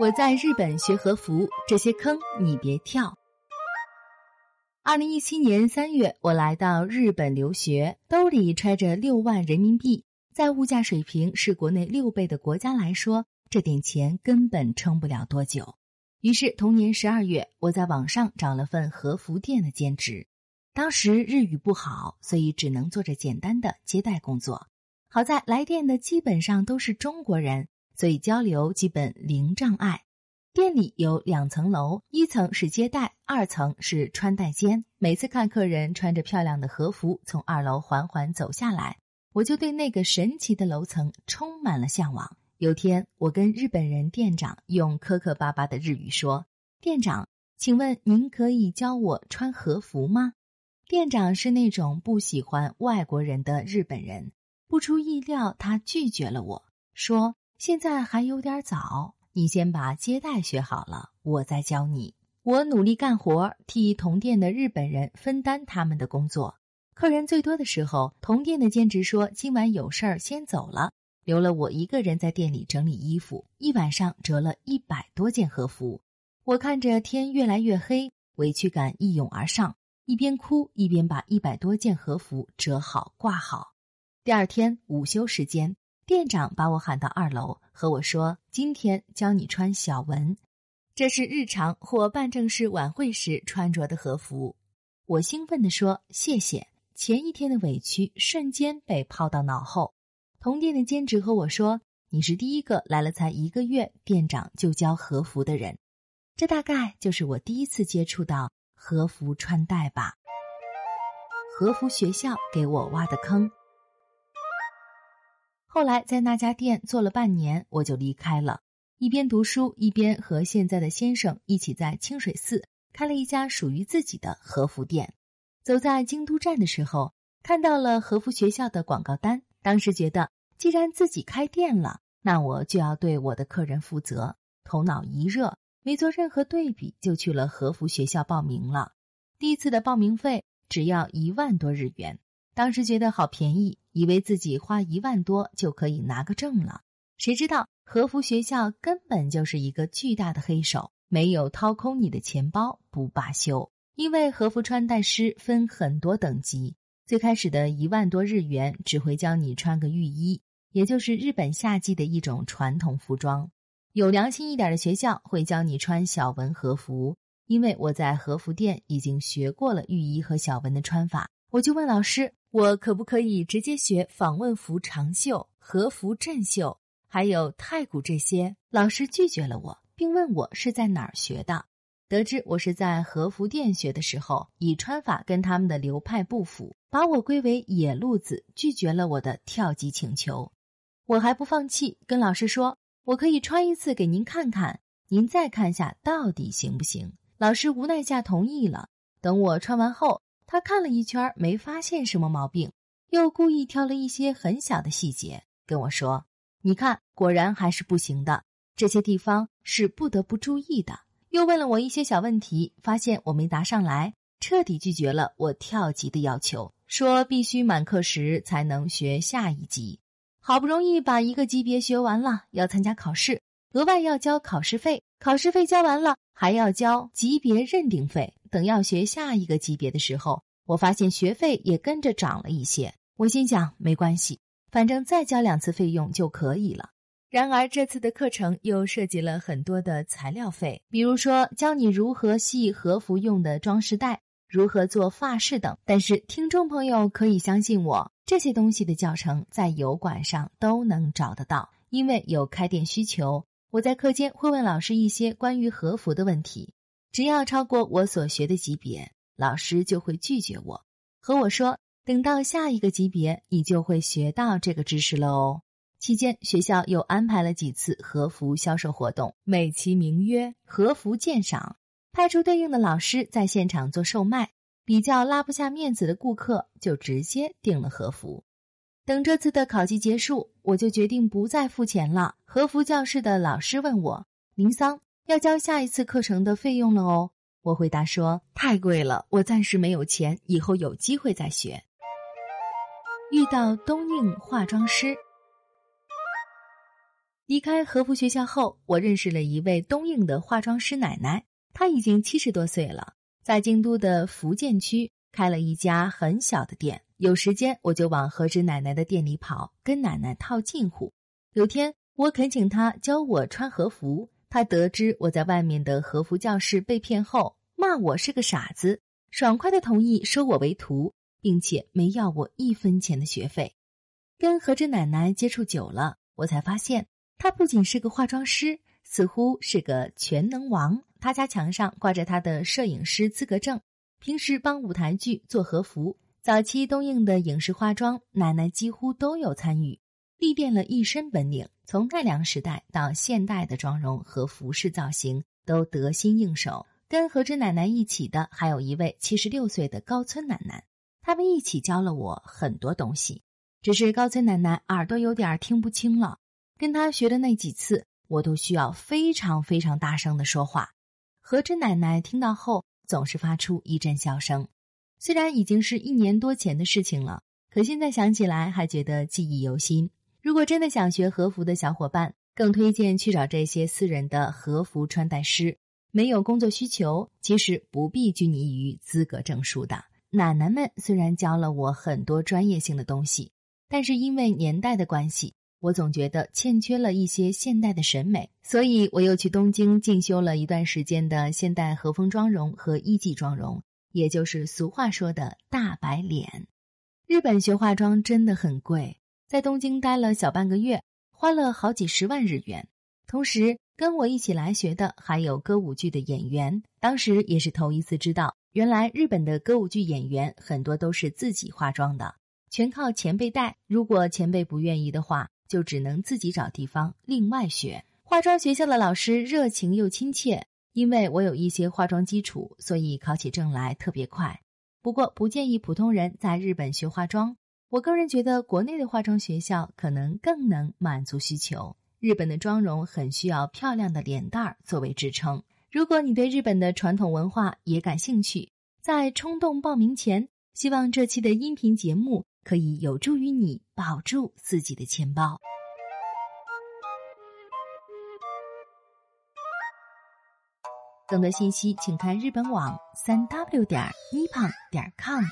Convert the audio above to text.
我在日本学和服，这些坑你别跳。二零一七年三月，我来到日本留学，兜里揣着六万人民币，在物价水平是国内六倍的国家来说，这点钱根本撑不了多久。于是同年十二月，我在网上找了份和服店的兼职。当时日语不好，所以只能做着简单的接待工作。好在来电的基本上都是中国人。所以交流基本零障碍。店里有两层楼，一层是接待，二层是穿戴间。每次看客人穿着漂亮的和服从二楼缓缓走下来，我就对那个神奇的楼层充满了向往。有天，我跟日本人店长用磕磕巴巴的日语说：“店长，请问您可以教我穿和服吗？”店长是那种不喜欢外国人的日本人，不出意料，他拒绝了我说。现在还有点早，你先把接待学好了，我再教你。我努力干活，替同店的日本人分担他们的工作。客人最多的时候，同店的兼职说今晚有事儿先走了，留了我一个人在店里整理衣服。一晚上折了一百多件和服。我看着天越来越黑，委屈感一涌而上，一边哭一边把一百多件和服折好挂好。第二天午休时间。店长把我喊到二楼，和我说：“今天教你穿小文，这是日常或办正式晚会时穿着的和服。”我兴奋地说：“谢谢。”前一天的委屈瞬间被抛到脑后。同店的兼职和我说：“你是第一个来了才一个月，店长就教和服的人。”这大概就是我第一次接触到和服穿戴吧。和服学校给我挖的坑。后来在那家店做了半年，我就离开了。一边读书，一边和现在的先生一起在清水寺开了一家属于自己的和服店。走在京都站的时候，看到了和服学校的广告单。当时觉得，既然自己开店了，那我就要对我的客人负责。头脑一热，没做任何对比，就去了和服学校报名了。第一次的报名费只要一万多日元。当时觉得好便宜，以为自己花一万多就可以拿个证了。谁知道和服学校根本就是一个巨大的黑手，没有掏空你的钱包不罢休。因为和服穿戴师分很多等级，最开始的一万多日元只会教你穿个浴衣，也就是日本夏季的一种传统服装。有良心一点的学校会教你穿小纹和服，因为我在和服店已经学过了浴衣和小纹的穿法，我就问老师。我可不可以直接学访问服长袖、和服正袖，还有太古这些？老师拒绝了我，并问我是在哪儿学的。得知我是在和服店学的时候，以穿法跟他们的流派不符，把我归为野路子，拒绝了我的跳级请求。我还不放弃，跟老师说我可以穿一次给您看看，您再看下到底行不行。老师无奈下同意了。等我穿完后。他看了一圈，没发现什么毛病，又故意挑了一些很小的细节跟我说：“你看，果然还是不行的，这些地方是不得不注意的。”又问了我一些小问题，发现我没答上来，彻底拒绝了我跳级的要求，说必须满课时才能学下一级。好不容易把一个级别学完了，要参加考试，额外要交考试费，考试费交完了，还要交级别认定费。等要学下一个级别的时候，我发现学费也跟着涨了一些。我心想，没关系，反正再交两次费用就可以了。然而这次的课程又涉及了很多的材料费，比如说教你如何系和服用的装饰带，如何做发饰等。但是听众朋友可以相信我，这些东西的教程在油管上都能找得到。因为有开店需求，我在课间会问老师一些关于和服的问题。只要超过我所学的级别，老师就会拒绝我，和我说：“等到下一个级别，你就会学到这个知识了哦。”期间，学校又安排了几次和服销售活动，美其名曰“和服鉴赏”，派出对应的老师在现场做售卖。比较拉不下面子的顾客就直接订了和服。等这次的考级结束，我就决定不再付钱了。和服教室的老师问我：“林桑。”要交下一次课程的费用了哦，我回答说太贵了，我暂时没有钱，以后有机会再学。遇到东映化妆师。离开和服学校后，我认识了一位东映的化妆师奶奶，她已经七十多岁了，在京都的福建区开了一家很小的店。有时间我就往何止奶奶的店里跑，跟奶奶套近乎。有天我恳请她教我穿和服，他得知我在外面的和服教室被骗后，骂我是个傻子，爽快的同意收我为徒，并且没要我一分钱的学费。跟何止奶奶接触久了，我才发现。他不仅是个化妆师，似乎是个全能王。他家墙上挂着他的摄影师资格证，平时帮舞台剧做和服。早期东映的影视化妆，奶奶几乎都有参与，历练了一身本领。从奈良时代到现代的妆容和服饰造型都得心应手。跟何止奶奶一起的还有一位七十六岁的高村奶奶，他们一起教了我很多东西。只是高村奶奶耳朵有点听不清了。跟她学的那几次，我都需要非常非常大声的说话。何止奶奶听到后，总是发出一阵笑声。虽然已经是一年多前的事情了，可现在想起来还觉得记忆犹新。如果真的想学和服的小伙伴，更推荐去找这些私人的和服穿戴师。没有工作需求，其实不必拘泥于资格证书的。奶奶们虽然教了我很多专业性的东西，但是因为年代的关系。我总觉得欠缺了一些现代的审美，所以我又去东京进修了一段时间的现代和风妆容和艺伎妆容，也就是俗话说的大白脸。日本学化妆真的很贵，在东京待了小半个月，花了好几十万日元。同时跟我一起来学的还有歌舞剧的演员，当时也是头一次知道，原来日本的歌舞剧演员很多都是自己化妆的，全靠前辈带。如果前辈不愿意的话。就只能自己找地方另外学化妆。学校的老师热情又亲切，因为我有一些化妆基础，所以考起证来特别快。不过不建议普通人在日本学化妆。我个人觉得国内的化妆学校可能更能满足需求。日本的妆容很需要漂亮的脸蛋儿作为支撑。如果你对日本的传统文化也感兴趣，在冲动报名前，希望这期的音频节目。可以有助于你保住自己的钱包。更多信息，请看日本网三 w 点 nippon 点 com。